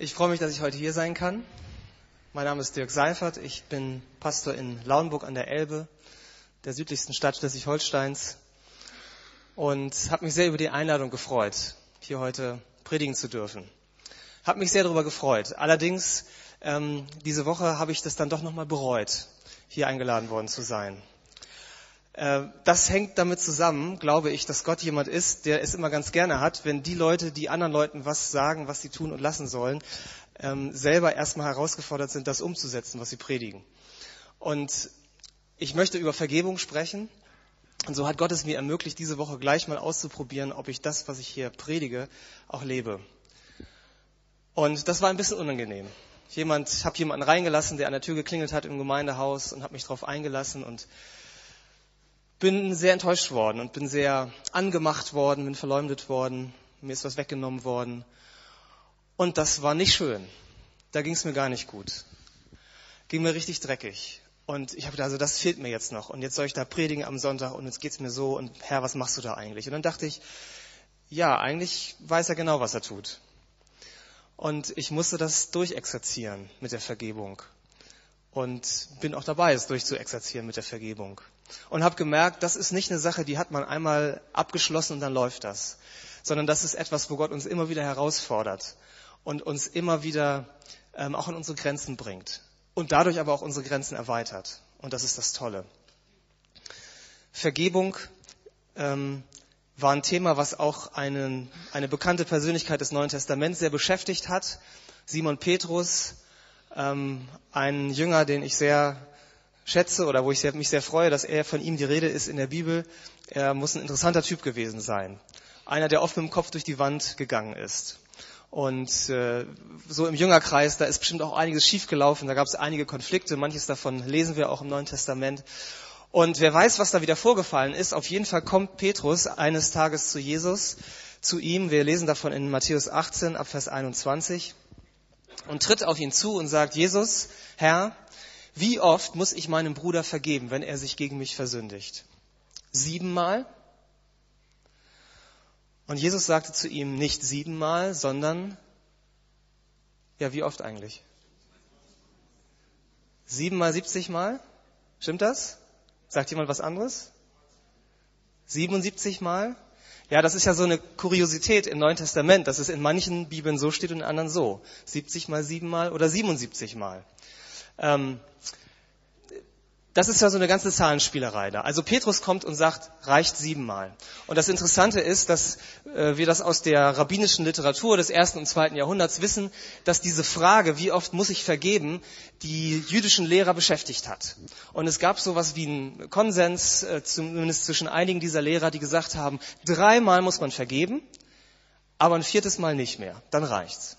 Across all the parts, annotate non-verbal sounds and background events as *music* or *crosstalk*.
Ich freue mich, dass ich heute hier sein kann. Mein Name ist Dirk Seifert. Ich bin Pastor in Lauenburg an der Elbe, der südlichsten Stadt Schleswig-Holsteins. Und habe mich sehr über die Einladung gefreut, hier heute predigen zu dürfen. Habe mich sehr darüber gefreut. Allerdings, ähm, diese Woche habe ich das dann doch nochmal bereut, hier eingeladen worden zu sein. Äh, das hängt damit zusammen, glaube ich, dass Gott jemand ist, der es immer ganz gerne hat, wenn die Leute, die anderen Leuten was sagen, was sie tun und lassen sollen, ähm, selber erstmal herausgefordert sind, das umzusetzen, was sie predigen. Und ich möchte über Vergebung sprechen. Und so hat Gott es mir ermöglicht, diese Woche gleich mal auszuprobieren, ob ich das, was ich hier predige, auch lebe. Und das war ein bisschen unangenehm. Jemand, ich habe jemanden reingelassen, der an der Tür geklingelt hat im Gemeindehaus und habe mich darauf eingelassen und bin sehr enttäuscht worden und bin sehr angemacht worden, bin verleumdet worden, mir ist was weggenommen worden. Und das war nicht schön. Da ging es mir gar nicht gut. Ging mir richtig dreckig. Und ich habe gedacht, also das fehlt mir jetzt noch. Und jetzt soll ich da predigen am Sonntag und jetzt geht's mir so. Und Herr, was machst du da eigentlich? Und dann dachte ich, ja, eigentlich weiß er genau, was er tut. Und ich musste das durchexerzieren mit der Vergebung. Und bin auch dabei, es durchzuexerzieren mit der Vergebung und habe gemerkt, das ist nicht eine Sache, die hat man einmal abgeschlossen und dann läuft das, sondern das ist etwas, wo Gott uns immer wieder herausfordert und uns immer wieder ähm, auch an unsere Grenzen bringt und dadurch aber auch unsere Grenzen erweitert. Und das ist das Tolle. Vergebung ähm, war ein Thema, was auch einen, eine bekannte Persönlichkeit des Neuen Testaments sehr beschäftigt hat. Simon Petrus, ähm, ein Jünger, den ich sehr schätze oder wo ich mich sehr freue, dass er von ihm die Rede ist in der Bibel. Er muss ein interessanter Typ gewesen sein. Einer, der oft mit dem Kopf durch die Wand gegangen ist. Und äh, so im Jüngerkreis, da ist bestimmt auch einiges schiefgelaufen. Da gab es einige Konflikte. Manches davon lesen wir auch im Neuen Testament. Und wer weiß, was da wieder vorgefallen ist. Auf jeden Fall kommt Petrus eines Tages zu Jesus, zu ihm. Wir lesen davon in Matthäus 18 ab Vers 21 und tritt auf ihn zu und sagt, Jesus, Herr, wie oft muss ich meinem Bruder vergeben, wenn er sich gegen mich versündigt? Siebenmal? Und Jesus sagte zu ihm nicht siebenmal, sondern, ja, wie oft eigentlich? Siebenmal, siebzigmal? Stimmt das? Sagt jemand was anderes? 77 Mal? Ja, das ist ja so eine Kuriosität im Neuen Testament, dass es in manchen Bibeln so steht und in anderen so. 70 mal, 7 mal oder 77 mal. Ähm, das ist ja so eine ganze Zahlenspielerei da. Also Petrus kommt und sagt, reicht siebenmal. Und das Interessante ist, dass äh, wir das aus der rabbinischen Literatur des ersten und zweiten Jahrhunderts wissen, dass diese Frage, wie oft muss ich vergeben, die jüdischen Lehrer beschäftigt hat. Und es gab sowas wie einen Konsens, äh, zumindest zwischen einigen dieser Lehrer, die gesagt haben, dreimal muss man vergeben, aber ein viertes Mal nicht mehr. Dann reicht's.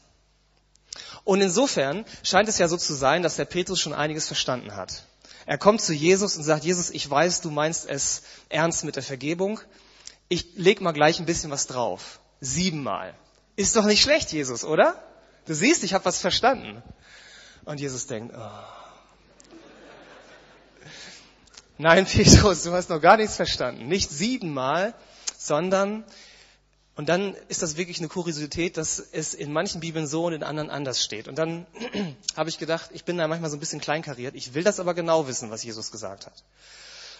Und insofern scheint es ja so zu sein, dass der Petrus schon einiges verstanden hat. Er kommt zu Jesus und sagt, Jesus, ich weiß, du meinst es ernst mit der Vergebung. Ich leg mal gleich ein bisschen was drauf. Siebenmal. Ist doch nicht schlecht, Jesus, oder? Du siehst, ich habe was verstanden. Und Jesus denkt, oh. Nein, *laughs* Petrus, du hast noch gar nichts verstanden. Nicht siebenmal, sondern und dann ist das wirklich eine Kuriosität, dass es in manchen Bibeln so und in anderen anders steht. Und dann *clears throat* habe ich gedacht, ich bin da manchmal so ein bisschen kleinkariert. Ich will das aber genau wissen, was Jesus gesagt hat.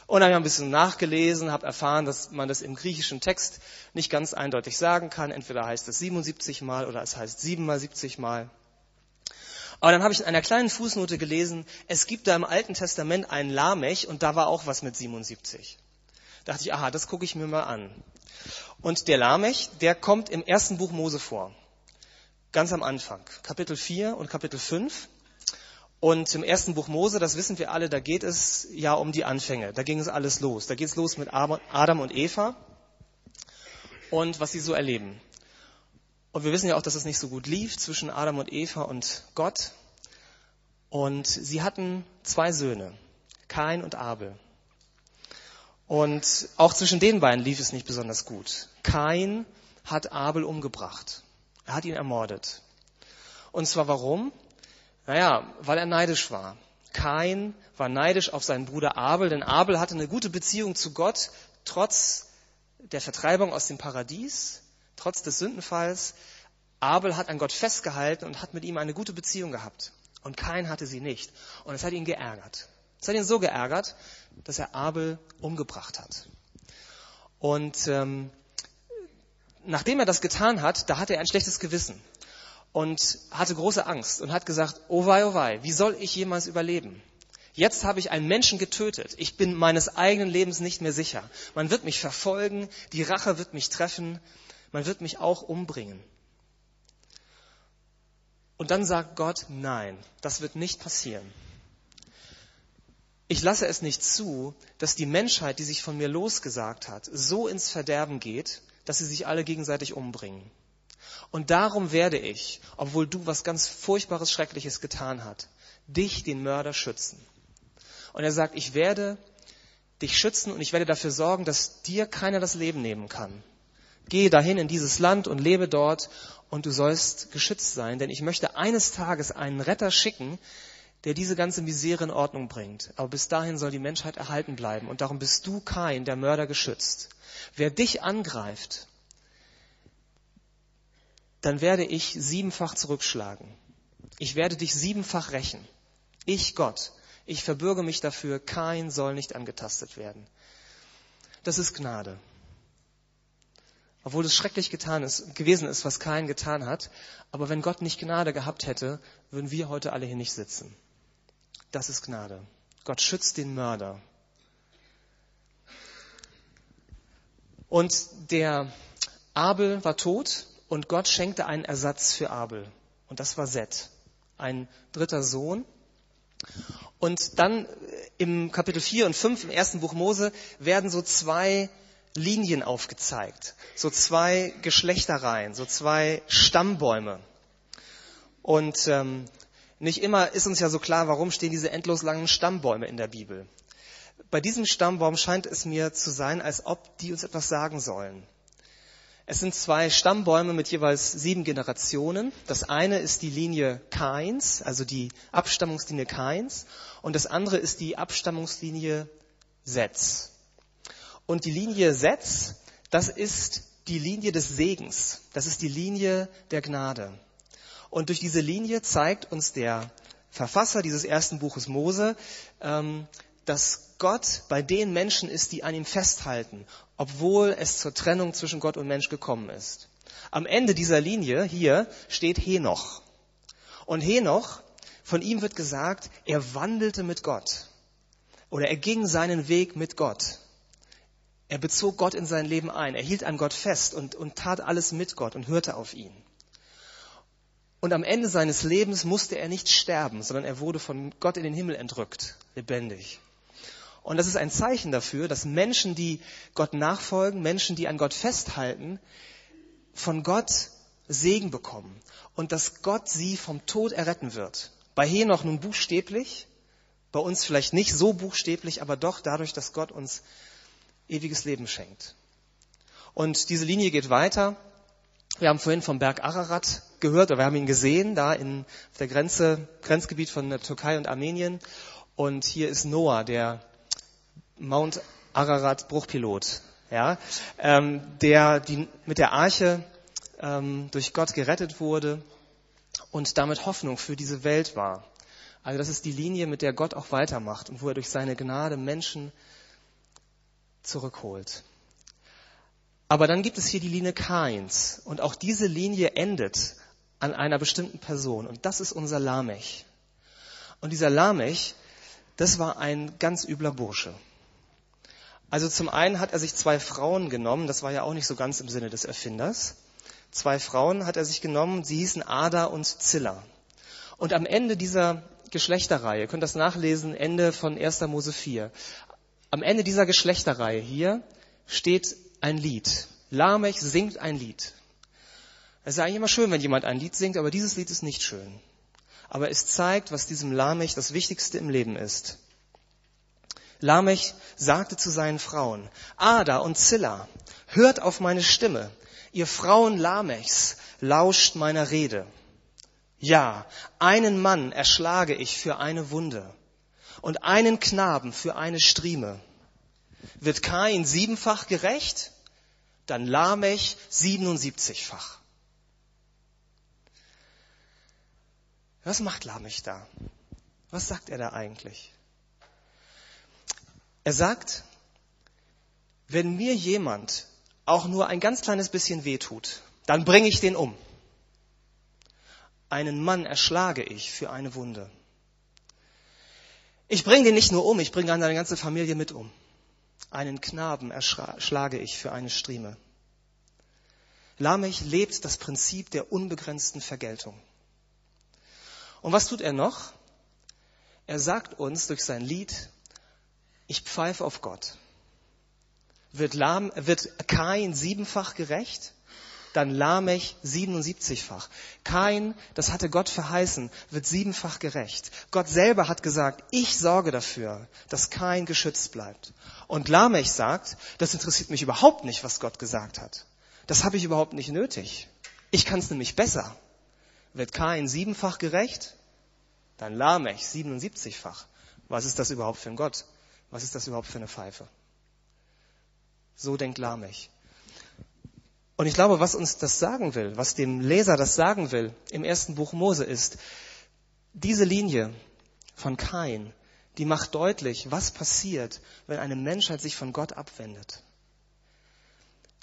Und dann habe ich ein bisschen nachgelesen, habe erfahren, dass man das im griechischen Text nicht ganz eindeutig sagen kann. Entweder heißt es 77 Mal oder es heißt 7 mal 70 Mal. Aber dann habe ich in einer kleinen Fußnote gelesen, es gibt da im Alten Testament einen Lamech und da war auch was mit 77. Da dachte ich, aha, das gucke ich mir mal an. Und der Lamech, der kommt im ersten Buch Mose vor. Ganz am Anfang. Kapitel 4 und Kapitel 5. Und im ersten Buch Mose, das wissen wir alle, da geht es ja um die Anfänge. Da ging es alles los. Da geht es los mit Adam und Eva und was sie so erleben. Und wir wissen ja auch, dass es nicht so gut lief zwischen Adam und Eva und Gott. Und sie hatten zwei Söhne, Kain und Abel. Und auch zwischen den beiden lief es nicht besonders gut. Kain hat Abel umgebracht. Er hat ihn ermordet. Und zwar warum? Naja, weil er neidisch war. Kain war neidisch auf seinen Bruder Abel, denn Abel hatte eine gute Beziehung zu Gott, trotz der Vertreibung aus dem Paradies, trotz des Sündenfalls. Abel hat an Gott festgehalten und hat mit ihm eine gute Beziehung gehabt. Und Kain hatte sie nicht. Und es hat ihn geärgert. Es hat ihn so geärgert, dass er Abel umgebracht hat. Und ähm, nachdem er das getan hat, da hatte er ein schlechtes Gewissen und hatte große Angst und hat gesagt, oh wei, oh wei, wie soll ich jemals überleben? Jetzt habe ich einen Menschen getötet. Ich bin meines eigenen Lebens nicht mehr sicher. Man wird mich verfolgen, die Rache wird mich treffen, man wird mich auch umbringen. Und dann sagt Gott, nein, das wird nicht passieren. Ich lasse es nicht zu, dass die Menschheit, die sich von mir losgesagt hat, so ins Verderben geht, dass sie sich alle gegenseitig umbringen. Und darum werde ich, obwohl du was ganz Furchtbares, Schreckliches getan hast, dich, den Mörder, schützen. Und er sagt, ich werde dich schützen und ich werde dafür sorgen, dass dir keiner das Leben nehmen kann. Geh dahin in dieses Land und lebe dort und du sollst geschützt sein, denn ich möchte eines Tages einen Retter schicken, der diese ganze Misere in Ordnung bringt. Aber bis dahin soll die Menschheit erhalten bleiben und darum bist du kein der Mörder geschützt. Wer dich angreift, dann werde ich siebenfach zurückschlagen. Ich werde dich siebenfach rächen. Ich Gott, ich verbürge mich dafür, kein soll nicht angetastet werden. Das ist Gnade. Obwohl es schrecklich getan ist, gewesen ist, was kein getan hat. Aber wenn Gott nicht Gnade gehabt hätte, würden wir heute alle hier nicht sitzen. Das ist Gnade. Gott schützt den Mörder. Und der Abel war tot und Gott schenkte einen Ersatz für Abel. Und das war Seth, ein dritter Sohn. Und dann im Kapitel 4 und 5 im ersten Buch Mose werden so zwei Linien aufgezeigt, so zwei Geschlechtereien, so zwei Stammbäume. Und ähm, nicht immer ist uns ja so klar, warum stehen diese endlos langen Stammbäume in der Bibel. Bei diesem Stammbaum scheint es mir zu sein, als ob die uns etwas sagen sollen. Es sind zwei Stammbäume mit jeweils sieben Generationen. Das eine ist die Linie Kains, also die Abstammungslinie Kains, und das andere ist die Abstammungslinie Sets. Und die Linie Sets, das ist die Linie des Segens, das ist die Linie der Gnade. Und durch diese Linie zeigt uns der Verfasser dieses ersten Buches Mose, ähm, dass Gott bei den Menschen ist, die an ihm festhalten obwohl es zur Trennung zwischen Gott und Mensch gekommen ist. Am Ende dieser Linie hier steht Henoch. Und Henoch, von ihm wird gesagt, er wandelte mit Gott. Oder er ging seinen Weg mit Gott. Er bezog Gott in sein Leben ein. Er hielt an Gott fest und, und tat alles mit Gott und hörte auf ihn. Und am Ende seines Lebens musste er nicht sterben, sondern er wurde von Gott in den Himmel entrückt, lebendig. Und das ist ein Zeichen dafür, dass Menschen, die Gott nachfolgen, Menschen, die an Gott festhalten, von Gott Segen bekommen und dass Gott sie vom Tod erretten wird. Bei Henoch nun buchstäblich, bei uns vielleicht nicht so buchstäblich, aber doch dadurch, dass Gott uns ewiges Leben schenkt. Und diese Linie geht weiter. Wir haben vorhin vom Berg Ararat gehört, oder wir haben ihn gesehen, da in, auf der Grenze, Grenzgebiet von der Türkei und Armenien. Und hier ist Noah, der Mount Ararat Bruchpilot, ja, ähm, der die, mit der Arche ähm, durch Gott gerettet wurde und damit Hoffnung für diese Welt war. Also das ist die Linie, mit der Gott auch weitermacht und wo er durch seine Gnade Menschen zurückholt. Aber dann gibt es hier die Linie Kains und auch diese Linie endet an einer bestimmten Person und das ist unser Lamech. Und dieser Lamech, das war ein ganz übler Bursche. Also zum einen hat er sich zwei Frauen genommen, das war ja auch nicht so ganz im Sinne des Erfinders. Zwei Frauen hat er sich genommen, sie hießen Ada und Zilla. Und am Ende dieser Geschlechterreihe, ihr könnt das nachlesen, Ende von 1. Mose 4. Am Ende dieser Geschlechterreihe hier steht ein Lied. Lamech singt ein Lied. Es ist eigentlich immer schön, wenn jemand ein Lied singt, aber dieses Lied ist nicht schön. Aber es zeigt, was diesem Lamech das Wichtigste im Leben ist. Lamech sagte zu seinen Frauen, Ada und Zilla, hört auf meine Stimme, ihr Frauen Lamechs, lauscht meiner Rede. Ja, einen Mann erschlage ich für eine Wunde und einen Knaben für eine Strieme. Wird Kain siebenfach gerecht, dann Lamech siebenundsiebzigfach. Was macht Lamech da? Was sagt er da eigentlich? Er sagt, wenn mir jemand auch nur ein ganz kleines bisschen wehtut, dann bringe ich den um. Einen Mann erschlage ich für eine Wunde. Ich bringe den nicht nur um, ich bringe seine ganze Familie mit um. Einen Knaben erschlage ich für eine Strieme. Lamech lebt das Prinzip der unbegrenzten Vergeltung. Und was tut er noch? Er sagt uns durch sein Lied, ich pfeife auf Gott. Wird, Lam, wird Kain siebenfach gerecht? Dann Lamech 77-fach. Kain, das hatte Gott verheißen, wird siebenfach gerecht. Gott selber hat gesagt, ich sorge dafür, dass Kain geschützt bleibt. Und Lamech sagt, das interessiert mich überhaupt nicht, was Gott gesagt hat. Das habe ich überhaupt nicht nötig. Ich kann es nämlich besser. Wird Kain siebenfach gerecht? Dann Lamech 77-fach. Was ist das überhaupt für ein Gott? Was ist das überhaupt für eine Pfeife? So denkt Lamech. Und ich glaube, was uns das sagen will, was dem Leser das sagen will im ersten Buch Mose ist, diese Linie von Kain, die macht deutlich, was passiert, wenn eine Menschheit sich von Gott abwendet.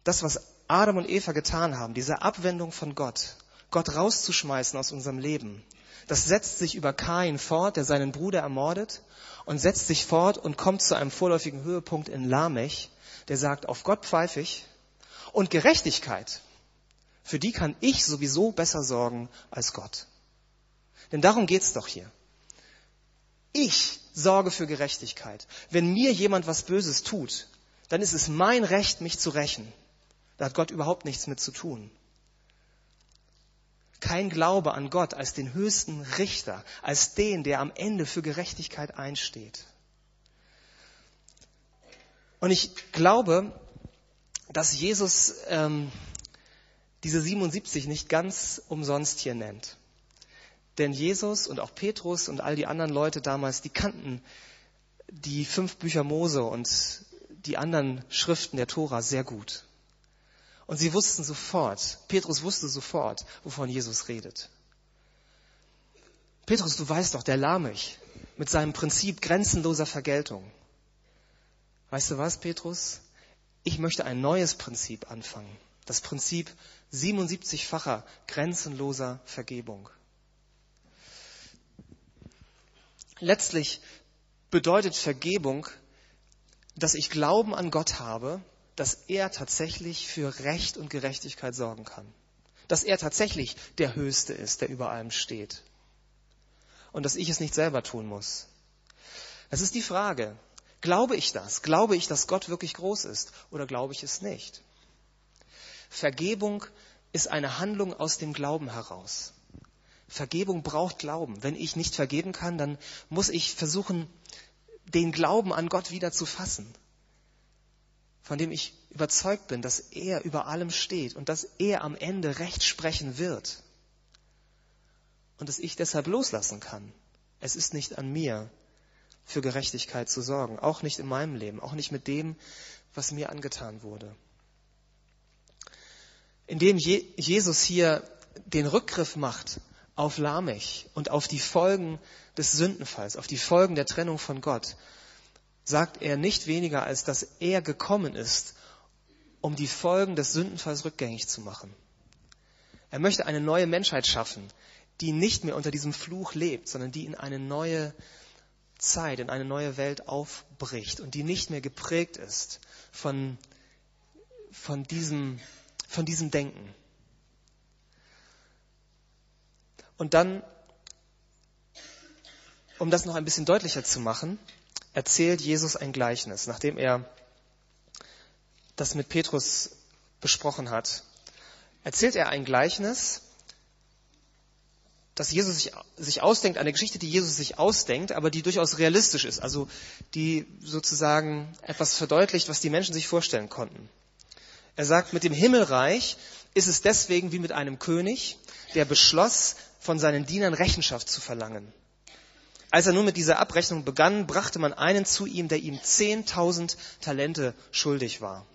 Das, was Adam und Eva getan haben, diese Abwendung von Gott, Gott rauszuschmeißen aus unserem Leben, das setzt sich über Kain fort, der seinen Bruder ermordet, und setzt sich fort und kommt zu einem vorläufigen Höhepunkt in Lamech, der sagt, auf Gott pfeife ich und Gerechtigkeit, für die kann ich sowieso besser sorgen als Gott. Denn darum geht's doch hier. Ich sorge für Gerechtigkeit. Wenn mir jemand was Böses tut, dann ist es mein Recht, mich zu rächen. Da hat Gott überhaupt nichts mit zu tun kein Glaube an Gott als den höchsten Richter, als den, der am Ende für Gerechtigkeit einsteht. Und ich glaube, dass Jesus ähm, diese 77 nicht ganz umsonst hier nennt. Denn Jesus und auch Petrus und all die anderen Leute damals, die kannten die fünf Bücher Mose und die anderen Schriften der Tora sehr gut. Und sie wussten sofort, Petrus wusste sofort, wovon Jesus redet. Petrus, du weißt doch, der Lamech mit seinem Prinzip grenzenloser Vergeltung. Weißt du was, Petrus? Ich möchte ein neues Prinzip anfangen. Das Prinzip 77-facher grenzenloser Vergebung. Letztlich bedeutet Vergebung, dass ich Glauben an Gott habe dass er tatsächlich für Recht und Gerechtigkeit sorgen kann. Dass er tatsächlich der Höchste ist, der über allem steht. Und dass ich es nicht selber tun muss. Es ist die Frage, glaube ich das? Glaube ich, dass Gott wirklich groß ist? Oder glaube ich es nicht? Vergebung ist eine Handlung aus dem Glauben heraus. Vergebung braucht Glauben. Wenn ich nicht vergeben kann, dann muss ich versuchen, den Glauben an Gott wieder zu fassen von dem ich überzeugt bin, dass er über allem steht und dass er am Ende Recht sprechen wird. Und dass ich deshalb loslassen kann. Es ist nicht an mir, für Gerechtigkeit zu sorgen, auch nicht in meinem Leben, auch nicht mit dem, was mir angetan wurde. Indem Jesus hier den Rückgriff macht auf Lamech und auf die Folgen des Sündenfalls, auf die Folgen der Trennung von Gott, sagt er nicht weniger, als dass er gekommen ist, um die Folgen des Sündenfalls rückgängig zu machen. Er möchte eine neue Menschheit schaffen, die nicht mehr unter diesem Fluch lebt, sondern die in eine neue Zeit, in eine neue Welt aufbricht und die nicht mehr geprägt ist von, von, diesem, von diesem Denken. Und dann, um das noch ein bisschen deutlicher zu machen, erzählt Jesus ein Gleichnis, nachdem er das mit Petrus besprochen hat. Erzählt er ein Gleichnis, das Jesus sich, sich ausdenkt, eine Geschichte, die Jesus sich ausdenkt, aber die durchaus realistisch ist, also die sozusagen etwas verdeutlicht, was die Menschen sich vorstellen konnten. Er sagt, mit dem Himmelreich ist es deswegen wie mit einem König, der beschloss, von seinen Dienern Rechenschaft zu verlangen. Als er nun mit dieser Abrechnung begann, brachte man einen zu ihm, der ihm 10.000 Talente schuldig war.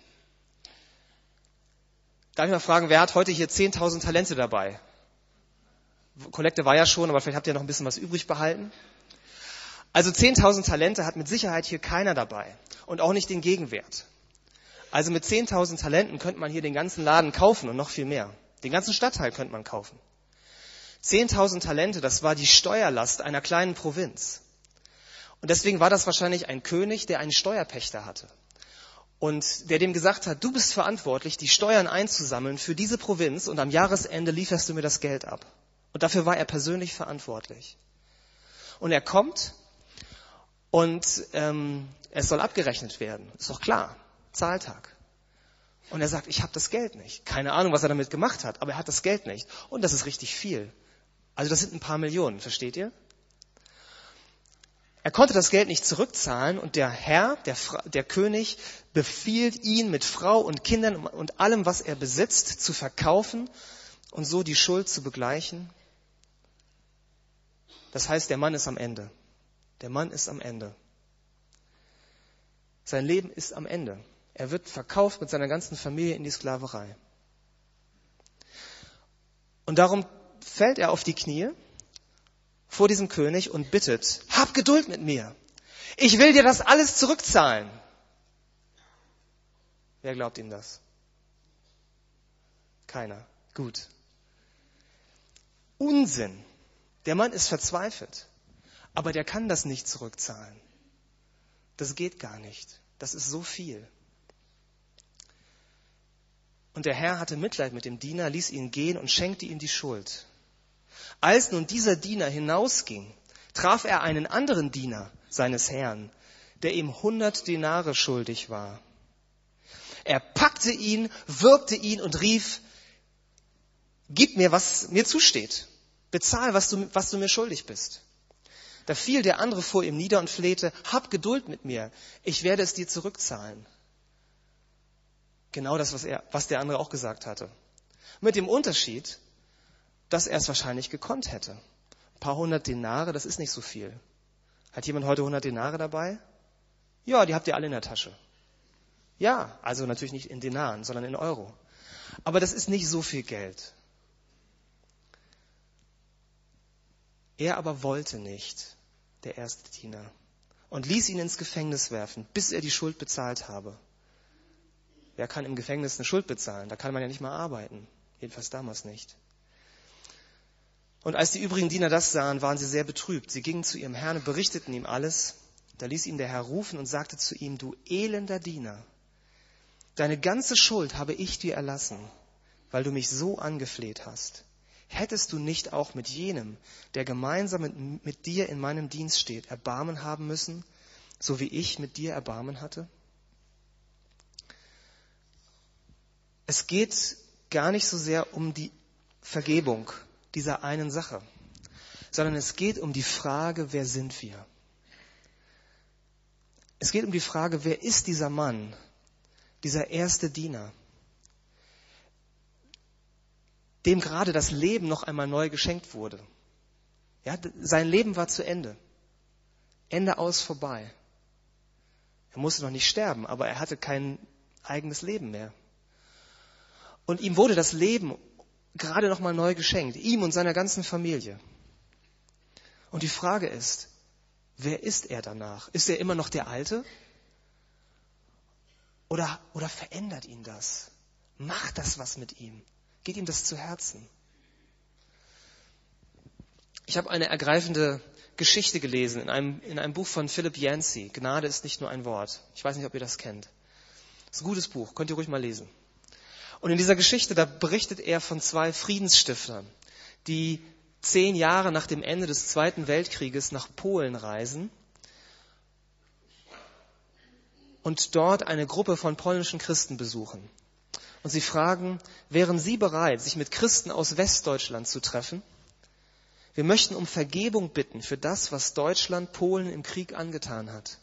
Darf ich mal fragen, wer hat heute hier 10.000 Talente dabei? Kollekte war ja schon, aber vielleicht habt ihr noch ein bisschen was übrig behalten. Also 10.000 Talente hat mit Sicherheit hier keiner dabei und auch nicht den Gegenwert. Also mit 10.000 Talenten könnte man hier den ganzen Laden kaufen und noch viel mehr. Den ganzen Stadtteil könnte man kaufen. 10.000 Talente, das war die Steuerlast einer kleinen Provinz. Und deswegen war das wahrscheinlich ein König, der einen Steuerpächter hatte. Und der dem gesagt hat, du bist verantwortlich, die Steuern einzusammeln für diese Provinz und am Jahresende lieferst du mir das Geld ab. Und dafür war er persönlich verantwortlich. Und er kommt und ähm, es soll abgerechnet werden. Ist doch klar. Zahltag. Und er sagt, ich habe das Geld nicht. Keine Ahnung, was er damit gemacht hat, aber er hat das Geld nicht. Und das ist richtig viel. Also das sind ein paar Millionen, versteht ihr? Er konnte das Geld nicht zurückzahlen und der Herr, der, der, König, befiehlt ihn mit Frau und Kindern und allem, was er besitzt, zu verkaufen und so die Schuld zu begleichen. Das heißt, der Mann ist am Ende. Der Mann ist am Ende. Sein Leben ist am Ende. Er wird verkauft mit seiner ganzen Familie in die Sklaverei. Und darum fällt er auf die Knie vor diesem König und bittet, hab Geduld mit mir. Ich will dir das alles zurückzahlen. Wer glaubt ihm das? Keiner. Gut. Unsinn. Der Mann ist verzweifelt, aber der kann das nicht zurückzahlen. Das geht gar nicht. Das ist so viel. Und der Herr hatte Mitleid mit dem Diener, ließ ihn gehen und schenkte ihm die Schuld. Als nun dieser Diener hinausging, traf er einen anderen Diener seines Herrn, der ihm hundert Denare schuldig war. Er packte ihn, würgte ihn und rief, gib mir, was mir zusteht. Bezahl, was du, was du mir schuldig bist. Da fiel der andere vor ihm nieder und flehte, hab Geduld mit mir, ich werde es dir zurückzahlen. Genau das, was, er, was der andere auch gesagt hatte. Mit dem Unterschied, dass er es wahrscheinlich gekonnt hätte. Ein paar hundert Denare, das ist nicht so viel. Hat jemand heute hundert Denare dabei? Ja, die habt ihr alle in der Tasche. Ja, also natürlich nicht in Denaren, sondern in Euro. Aber das ist nicht so viel Geld. Er aber wollte nicht, der erste Diener, und ließ ihn ins Gefängnis werfen, bis er die Schuld bezahlt habe. Wer kann im Gefängnis eine Schuld bezahlen? Da kann man ja nicht mal arbeiten. Jedenfalls damals nicht. Und als die übrigen Diener das sahen, waren sie sehr betrübt. Sie gingen zu ihrem Herrn und berichteten ihm alles. Da ließ ihn der Herr rufen und sagte zu ihm, du elender Diener, deine ganze Schuld habe ich dir erlassen, weil du mich so angefleht hast. Hättest du nicht auch mit jenem, der gemeinsam mit, mit dir in meinem Dienst steht, Erbarmen haben müssen, so wie ich mit dir Erbarmen hatte? Es geht gar nicht so sehr um die Vergebung dieser einen Sache, sondern es geht um die Frage, wer sind wir? Es geht um die Frage, wer ist dieser Mann, dieser erste Diener, dem gerade das Leben noch einmal neu geschenkt wurde. Ja, sein Leben war zu Ende. Ende aus vorbei. Er musste noch nicht sterben, aber er hatte kein eigenes Leben mehr. Und ihm wurde das Leben gerade nochmal neu geschenkt, ihm und seiner ganzen Familie. Und die Frage ist, wer ist er danach? Ist er immer noch der Alte? Oder, oder verändert ihn das? Macht das was mit ihm? Geht ihm das zu Herzen? Ich habe eine ergreifende Geschichte gelesen in einem, in einem Buch von Philip Yancey. Gnade ist nicht nur ein Wort. Ich weiß nicht, ob ihr das kennt. Das ist ein gutes Buch, könnt ihr ruhig mal lesen. Und in dieser Geschichte, da berichtet er von zwei Friedensstiftern, die zehn Jahre nach dem Ende des Zweiten Weltkrieges nach Polen reisen und dort eine Gruppe von polnischen Christen besuchen. Und sie fragen, wären Sie bereit, sich mit Christen aus Westdeutschland zu treffen? Wir möchten um Vergebung bitten für das, was Deutschland Polen im Krieg angetan hat.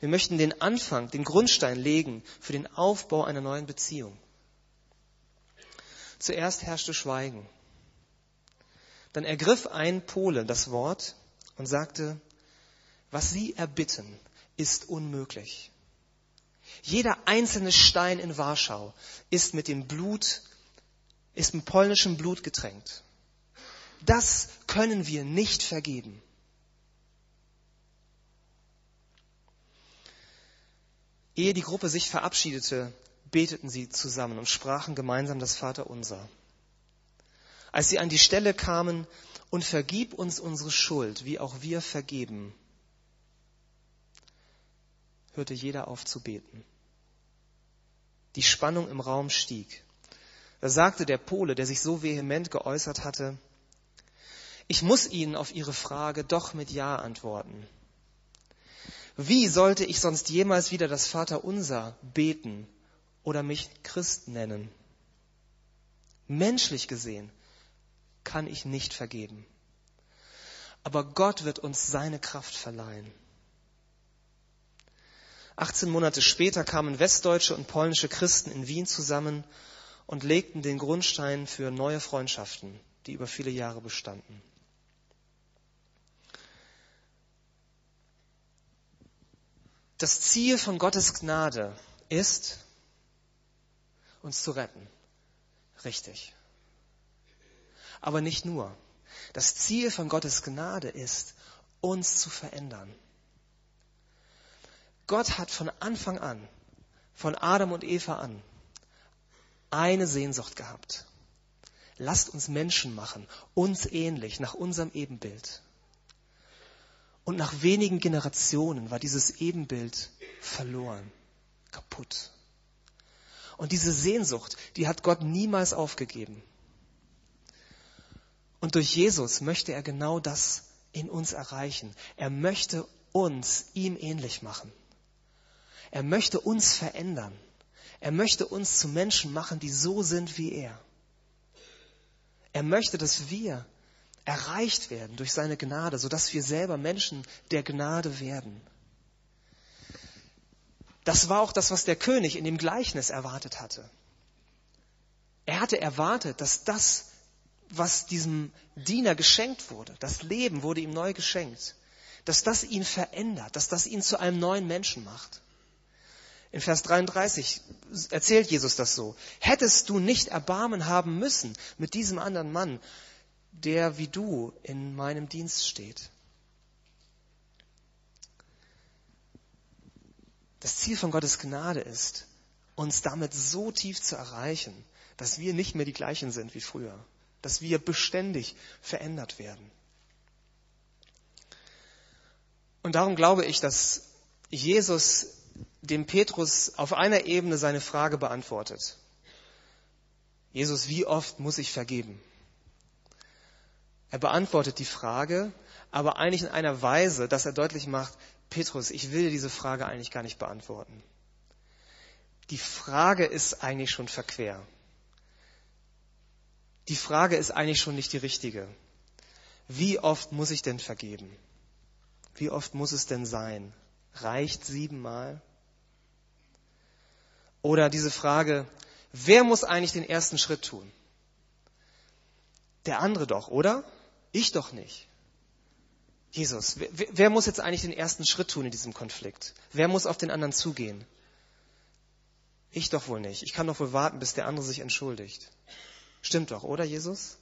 Wir möchten den Anfang, den Grundstein legen für den Aufbau einer neuen Beziehung. Zuerst herrschte Schweigen. Dann ergriff ein Pole das Wort und sagte, was Sie erbitten, ist unmöglich. Jeder einzelne Stein in Warschau ist mit dem Blut, ist mit polnischem Blut getränkt. Das können wir nicht vergeben. Ehe die Gruppe sich verabschiedete, beteten sie zusammen und sprachen gemeinsam das Vaterunser. Als sie an die Stelle kamen, und vergib uns unsere Schuld, wie auch wir vergeben, hörte jeder auf zu beten. Die Spannung im Raum stieg. Da sagte der Pole, der sich so vehement geäußert hatte, ich muss Ihnen auf Ihre Frage doch mit Ja antworten. Wie sollte ich sonst jemals wieder das Vaterunser beten oder mich Christ nennen? Menschlich gesehen kann ich nicht vergeben. Aber Gott wird uns seine Kraft verleihen. 18 Monate später kamen westdeutsche und polnische Christen in Wien zusammen und legten den Grundstein für neue Freundschaften, die über viele Jahre bestanden. Das Ziel von Gottes Gnade ist, uns zu retten. Richtig. Aber nicht nur. Das Ziel von Gottes Gnade ist, uns zu verändern. Gott hat von Anfang an, von Adam und Eva an, eine Sehnsucht gehabt. Lasst uns Menschen machen, uns ähnlich, nach unserem Ebenbild. Und nach wenigen Generationen war dieses Ebenbild verloren, kaputt. Und diese Sehnsucht, die hat Gott niemals aufgegeben. Und durch Jesus möchte er genau das in uns erreichen. Er möchte uns ihm ähnlich machen. Er möchte uns verändern. Er möchte uns zu Menschen machen, die so sind wie er. Er möchte, dass wir erreicht werden durch seine Gnade, sodass wir selber Menschen der Gnade werden. Das war auch das, was der König in dem Gleichnis erwartet hatte. Er hatte erwartet, dass das was diesem Diener geschenkt wurde, das Leben wurde ihm neu geschenkt, dass das ihn verändert, dass das ihn zu einem neuen Menschen macht. In Vers 33 erzählt Jesus das so. Hättest du nicht Erbarmen haben müssen mit diesem anderen Mann, der wie du in meinem Dienst steht. Das Ziel von Gottes Gnade ist, uns damit so tief zu erreichen, dass wir nicht mehr die gleichen sind wie früher dass wir beständig verändert werden. Und darum glaube ich, dass Jesus dem Petrus auf einer Ebene seine Frage beantwortet. Jesus, wie oft muss ich vergeben? Er beantwortet die Frage, aber eigentlich in einer Weise, dass er deutlich macht, Petrus, ich will diese Frage eigentlich gar nicht beantworten. Die Frage ist eigentlich schon verquer die Frage ist eigentlich schon nicht die richtige. Wie oft muss ich denn vergeben? Wie oft muss es denn sein? Reicht siebenmal? Oder diese Frage, wer muss eigentlich den ersten Schritt tun? Der andere doch, oder? Ich doch nicht. Jesus, wer, wer, muss jetzt eigentlich den ersten Schritt tun in diesem Konflikt? Wer muss auf den anderen zugehen? Ich doch wohl nicht. Ich kann doch wohl warten, bis der andere sich entschuldigt. Stimmt doch, oder Jesus?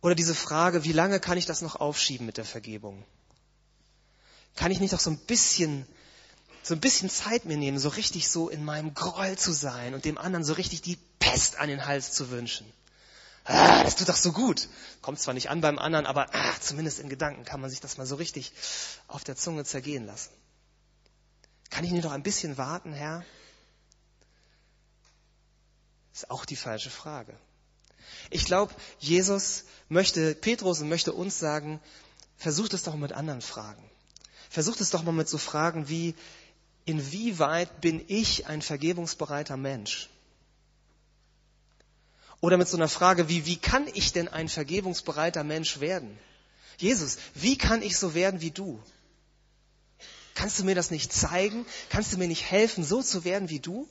Oder diese Frage, wie lange kann ich das noch aufschieben mit der Vergebung? Kann ich nicht noch so ein bisschen, so ein bisschen Zeit mir nehmen, so richtig so in meinem Groll zu sein und dem anderen so richtig die Pest an den Hals zu wünschen? Ah, das tut doch so gut. Kommt zwar nicht an beim anderen, aber ah, zumindest in Gedanken kann man sich das mal so richtig auf der Zunge zergehen lassen. Kann ich nicht noch ein bisschen warten, Herr? ist auch die falsche Frage. Ich glaube, Jesus möchte Petrus und möchte uns sagen, versucht es doch mit anderen Fragen. Versucht es doch mal mit so Fragen wie, inwieweit bin ich ein vergebungsbereiter Mensch? Oder mit so einer Frage wie, wie kann ich denn ein vergebungsbereiter Mensch werden? Jesus, wie kann ich so werden wie du? Kannst du mir das nicht zeigen? Kannst du mir nicht helfen, so zu werden wie du?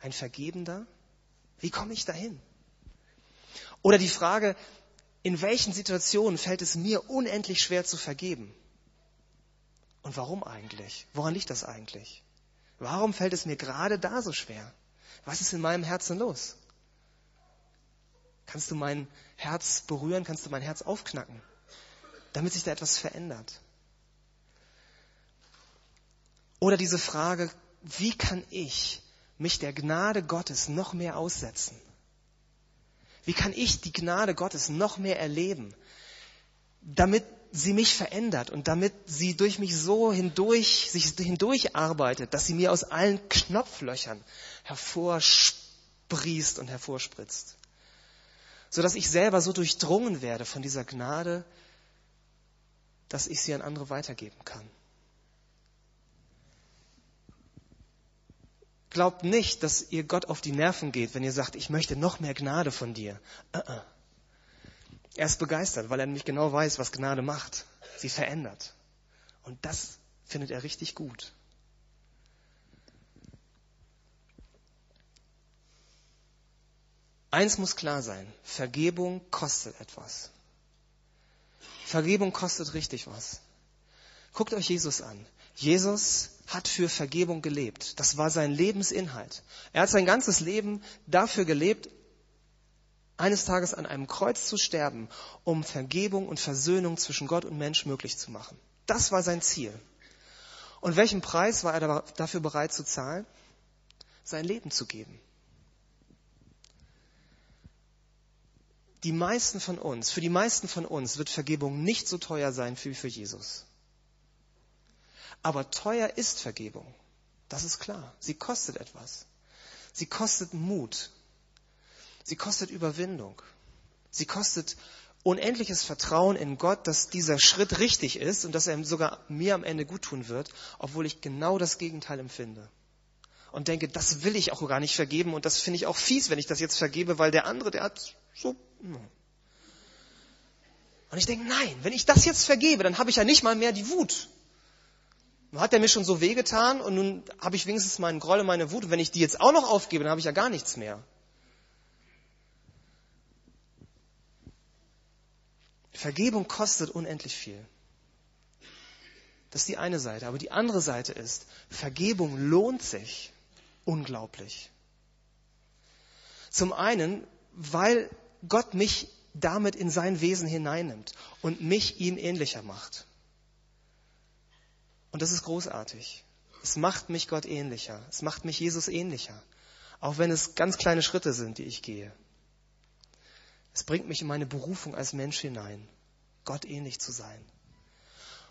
ein Vergebender? Wie komme ich dahin? Oder die Frage, in welchen Situationen fällt es mir unendlich schwer zu vergeben? Und warum eigentlich? Woran liegt das eigentlich? Warum fällt es mir gerade da so schwer? Was ist in meinem Herzen los? Kannst du mein Herz berühren? Kannst du mein Herz aufknacken? Damit sich da etwas verändert. Oder diese Frage, wie kann ich mich der Gnade Gottes noch mehr aussetzen? Wie kann ich die Gnade Gottes noch mehr erleben, damit sie mich verändert und damit sie durch mich so hindurch, sich hindurch arbeitet, dass sie mir aus allen Knopflöchern hervorsprießt und hervorspritzt. Sodass ich selber so durchdrungen werde von dieser Gnade, dass ich sie an andere weitergeben kann. Glaubt nicht, dass ihr Gott auf die Nerven geht, wenn ihr sagt, ich möchte noch mehr Gnade von dir. Uh -uh. Er ist begeistert, weil er nämlich genau weiß, was Gnade macht. Sie verändert. Und das findet er richtig gut. Eins muss klar sein, Vergebung kostet etwas. Vergebung kostet richtig was. Guckt euch Jesus an. Jesus hat für Vergebung gelebt. Das war sein Lebensinhalt. Er hat sein ganzes Leben dafür gelebt, eines Tages an einem Kreuz zu sterben, um Vergebung und Versöhnung zwischen Gott und Mensch möglich zu machen. Das war sein Ziel. Und welchen Preis war er dafür bereit zu zahlen? Sein Leben zu geben. Die meisten von uns, für die meisten von uns wird Vergebung nicht so teuer sein wie für Jesus. Aber teuer ist Vergebung. Das ist klar. Sie kostet etwas. Sie kostet Mut. Sie kostet Überwindung. Sie kostet unendliches Vertrauen in Gott, dass dieser Schritt richtig ist und dass er sogar mir am Ende gut tun wird, obwohl ich genau das Gegenteil empfinde. Und denke, das will ich auch gar nicht vergeben und das finde ich auch fies, wenn ich das jetzt vergebe, weil der andere, der hat so. Und ich denke, nein, wenn ich das jetzt vergebe, dann habe ich ja nicht mal mehr die Wut. Nun hat er mir schon so wehgetan und nun habe ich wenigstens meinen Groll und meine Wut. Und wenn ich die jetzt auch noch aufgebe, dann habe ich ja gar nichts mehr. Vergebung kostet unendlich viel. Das ist die eine Seite. Aber die andere Seite ist, Vergebung lohnt sich unglaublich. Zum einen, weil Gott mich damit in sein Wesen hineinnimmt und mich ihm ähnlicher macht. Und das ist großartig. Es macht mich Gott ähnlicher. Es macht mich Jesus ähnlicher. Auch wenn es ganz kleine Schritte sind, die ich gehe. Es bringt mich in meine Berufung als Mensch hinein, Gott ähnlich zu sein.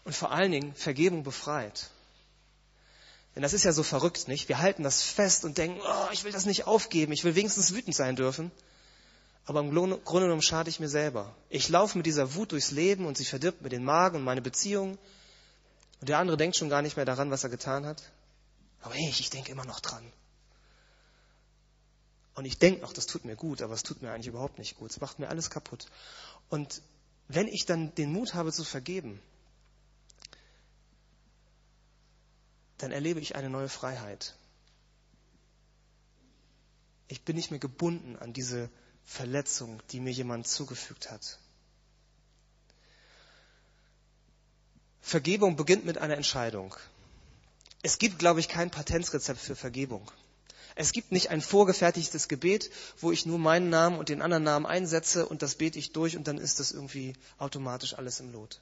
Und vor allen Dingen Vergebung befreit. Denn das ist ja so verrückt, nicht? Wir halten das fest und denken, oh, ich will das nicht aufgeben, ich will wenigstens wütend sein dürfen. Aber im Grunde genommen schade ich mir selber. Ich laufe mit dieser Wut durchs Leben und sie verdirbt mir den Magen und meine Beziehungen. Und der andere denkt schon gar nicht mehr daran, was er getan hat. Aber hey, ich denke immer noch dran. Und ich denke noch, das tut mir gut, aber es tut mir eigentlich überhaupt nicht gut. Es macht mir alles kaputt. Und wenn ich dann den Mut habe zu vergeben, dann erlebe ich eine neue Freiheit. Ich bin nicht mehr gebunden an diese Verletzung, die mir jemand zugefügt hat. Vergebung beginnt mit einer Entscheidung. Es gibt, glaube ich, kein Patentrezept für Vergebung. Es gibt nicht ein vorgefertigtes Gebet, wo ich nur meinen Namen und den anderen Namen einsetze und das bete ich durch und dann ist das irgendwie automatisch alles im Lot.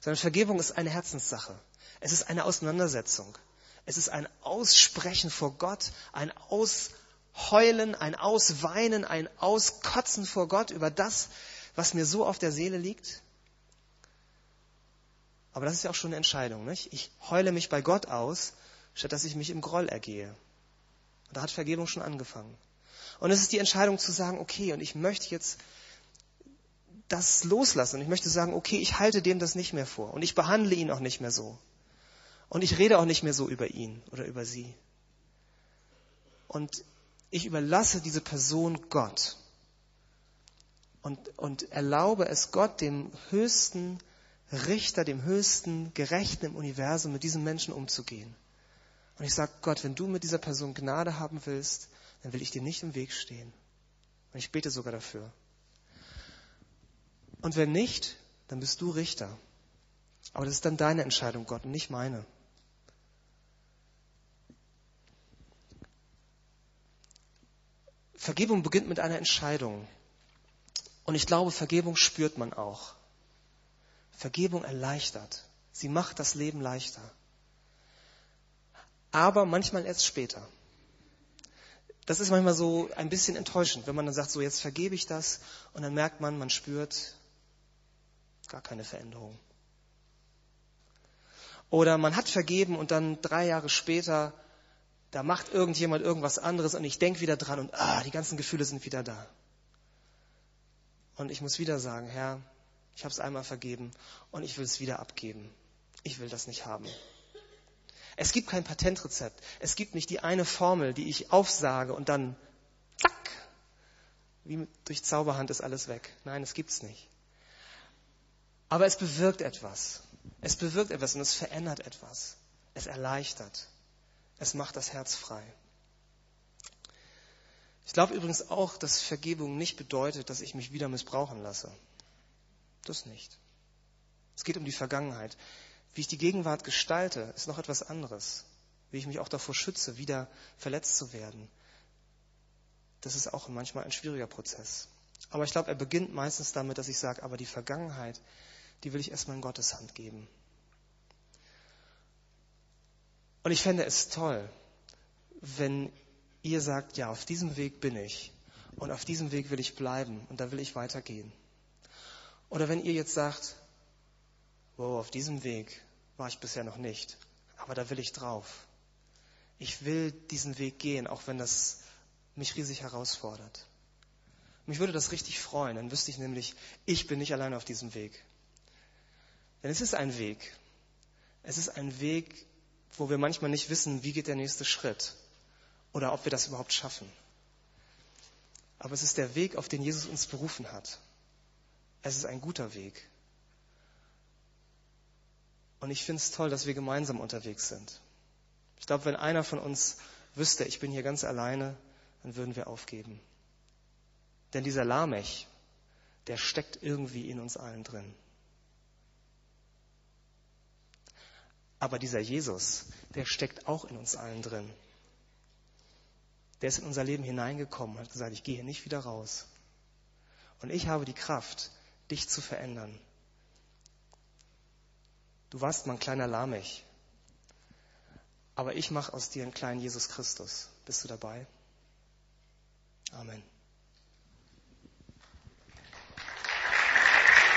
Sondern Vergebung ist eine Herzenssache. Es ist eine Auseinandersetzung. Es ist ein Aussprechen vor Gott, ein Ausheulen, ein Ausweinen, ein Auskotzen vor Gott über das, was mir so auf der Seele liegt. Aber das ist ja auch schon eine Entscheidung. Nicht? Ich heule mich bei Gott aus, statt dass ich mich im Groll ergehe. Und da hat Vergebung schon angefangen. Und es ist die Entscheidung zu sagen, okay, und ich möchte jetzt das loslassen. Und ich möchte sagen, okay, ich halte dem das nicht mehr vor. Und ich behandle ihn auch nicht mehr so. Und ich rede auch nicht mehr so über ihn oder über sie. Und ich überlasse diese Person Gott. Und, und erlaube es Gott, dem höchsten Richter, dem höchsten Gerechten im Universum, mit diesem Menschen umzugehen. Und ich sage, Gott, wenn du mit dieser Person Gnade haben willst, dann will ich dir nicht im Weg stehen. Und ich bete sogar dafür. Und wenn nicht, dann bist du Richter. Aber das ist dann deine Entscheidung, Gott, und nicht meine. Vergebung beginnt mit einer Entscheidung. Und ich glaube, Vergebung spürt man auch. Vergebung erleichtert. Sie macht das Leben leichter. Aber manchmal erst später. Das ist manchmal so ein bisschen enttäuschend, wenn man dann sagt, so jetzt vergebe ich das und dann merkt man, man spürt gar keine Veränderung. Oder man hat vergeben und dann drei Jahre später, da macht irgendjemand irgendwas anderes und ich denke wieder dran und ah, die ganzen Gefühle sind wieder da. Und ich muss wieder sagen, Herr, ich habe es einmal vergeben und ich will es wieder abgeben. Ich will das nicht haben. Es gibt kein Patentrezept. Es gibt nicht die eine Formel, die ich aufsage und dann zack, wie durch Zauberhand ist alles weg. Nein, es gibt's nicht. Aber es bewirkt etwas. Es bewirkt etwas und es verändert etwas. Es erleichtert. Es macht das Herz frei. Ich glaube übrigens auch, dass Vergebung nicht bedeutet, dass ich mich wieder missbrauchen lasse. Das nicht. Es geht um die Vergangenheit. Wie ich die Gegenwart gestalte, ist noch etwas anderes. Wie ich mich auch davor schütze, wieder verletzt zu werden. Das ist auch manchmal ein schwieriger Prozess. Aber ich glaube, er beginnt meistens damit, dass ich sage, aber die Vergangenheit, die will ich erstmal in Gottes Hand geben. Und ich fände es toll, wenn ihr sagt, ja, auf diesem Weg bin ich und auf diesem Weg will ich bleiben und da will ich weitergehen. Oder wenn ihr jetzt sagt, wow, auf diesem Weg war ich bisher noch nicht, aber da will ich drauf. Ich will diesen Weg gehen, auch wenn das mich riesig herausfordert. Mich würde das richtig freuen, dann wüsste ich nämlich, ich bin nicht allein auf diesem Weg. Denn es ist ein Weg. Es ist ein Weg, wo wir manchmal nicht wissen, wie geht der nächste Schritt oder ob wir das überhaupt schaffen. Aber es ist der Weg, auf den Jesus uns berufen hat. Es ist ein guter Weg. Und ich finde es toll, dass wir gemeinsam unterwegs sind. Ich glaube, wenn einer von uns wüsste, ich bin hier ganz alleine, dann würden wir aufgeben. Denn dieser Lamech, der steckt irgendwie in uns allen drin. Aber dieser Jesus, der steckt auch in uns allen drin. Der ist in unser Leben hineingekommen und hat gesagt, ich gehe hier nicht wieder raus. Und ich habe die Kraft, dich zu verändern. Du warst mal ein kleiner Lamech, aber ich mache aus dir einen kleinen Jesus Christus. Bist du dabei? Amen.